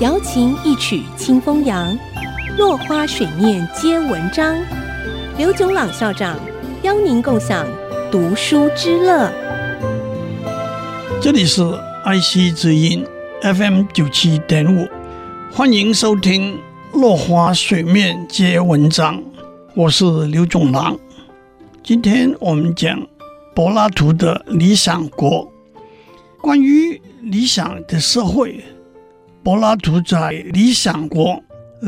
瑶琴一曲清风扬，落花水面皆文章。刘炯朗校长邀您共享读书之乐。这里是爱惜之音 FM 九七点五，欢迎收听《落花水面皆文章》，我是刘炯朗。今天我们讲柏拉图的《理想国》，关于理想的社会。柏拉图在《理想国》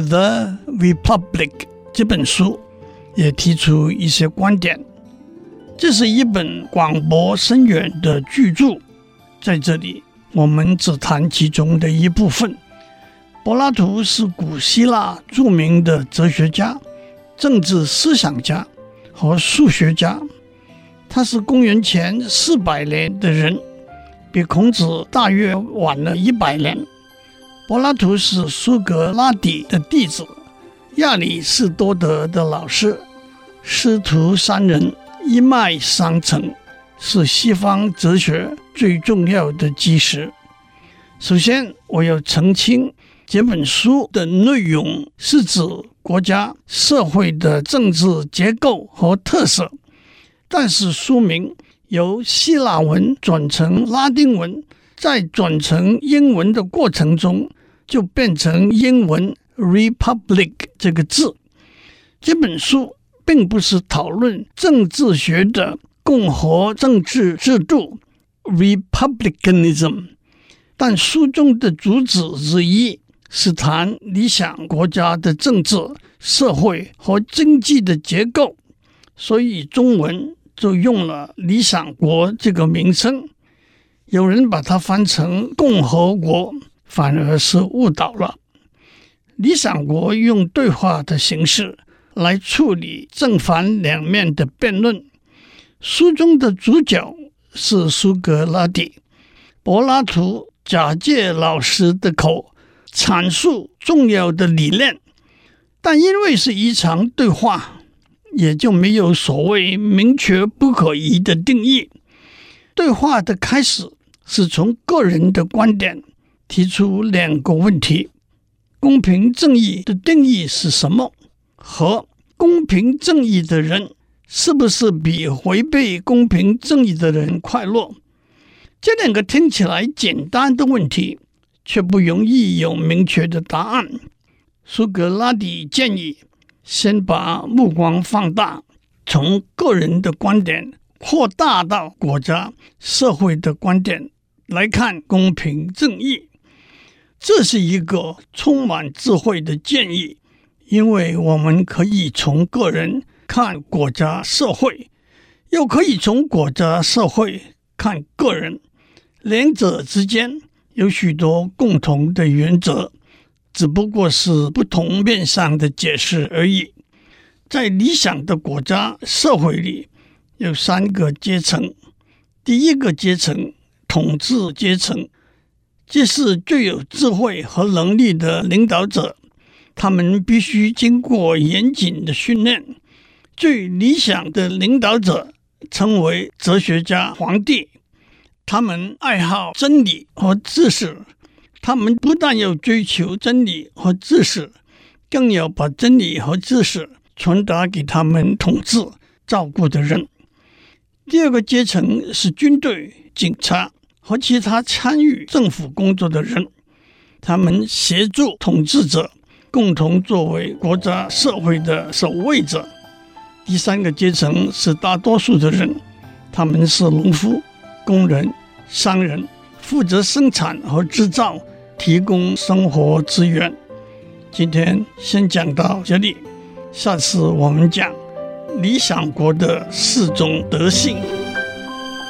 （The Republic） 这本书也提出一些观点。这是一本广博深远的巨著，在这里我们只谈其中的一部分。柏拉图是古希腊著名的哲学家、政治思想家和数学家。他是公元前四百年的人，比孔子大约晚了一百年。柏拉图是苏格拉底的弟子，亚里士多德的老师，师徒三人一脉相承，是西方哲学最重要的基石。首先，我要澄清，这本书的内容是指国家社会的政治结构和特色，但是书名由希腊文转成拉丁文，再转成英文的过程中，就变成英文 “republic” 这个字。这本书并不是讨论政治学的共和政治制度 （republicanism），但书中的主旨之一是谈理想国家的政治、社会和经济的结构，所以中文就用了“理想国”这个名称。有人把它翻成“共和国”。反而是误导了。理想国用对话的形式来处理正反两面的辩论。书中的主角是苏格拉底，柏拉图假借老师的口阐述重要的理念，但因为是一场对话，也就没有所谓明确不可移的定义。对话的开始是从个人的观点。提出两个问题：公平正义的定义是什么？和公平正义的人是不是比违背公平正义的人快乐？这两个听起来简单的问题，却不容易有明确的答案。苏格拉底建议先把目光放大，从个人的观点扩大到国家社会的观点来看公平正义。这是一个充满智慧的建议，因为我们可以从个人看国家社会，又可以从国家社会看个人，两者之间有许多共同的原则，只不过是不同面上的解释而已。在理想的国家社会里，有三个阶层，第一个阶层，统治阶层。这是最有智慧和能力的领导者，他们必须经过严谨的训练。最理想的领导者称为哲学家、皇帝，他们爱好真理和知识，他们不但要追求真理和知识，更要把真理和知识传达给他们统治、照顾的人。第二个阶层是军队、警察。和其他参与政府工作的人，他们协助统治者，共同作为国家社会的守卫者。第三个阶层是大多数的人，他们是农夫、工人、商人，负责生产和制造，提供生活资源。今天先讲到这里，下次我们讲理想国的四种德性。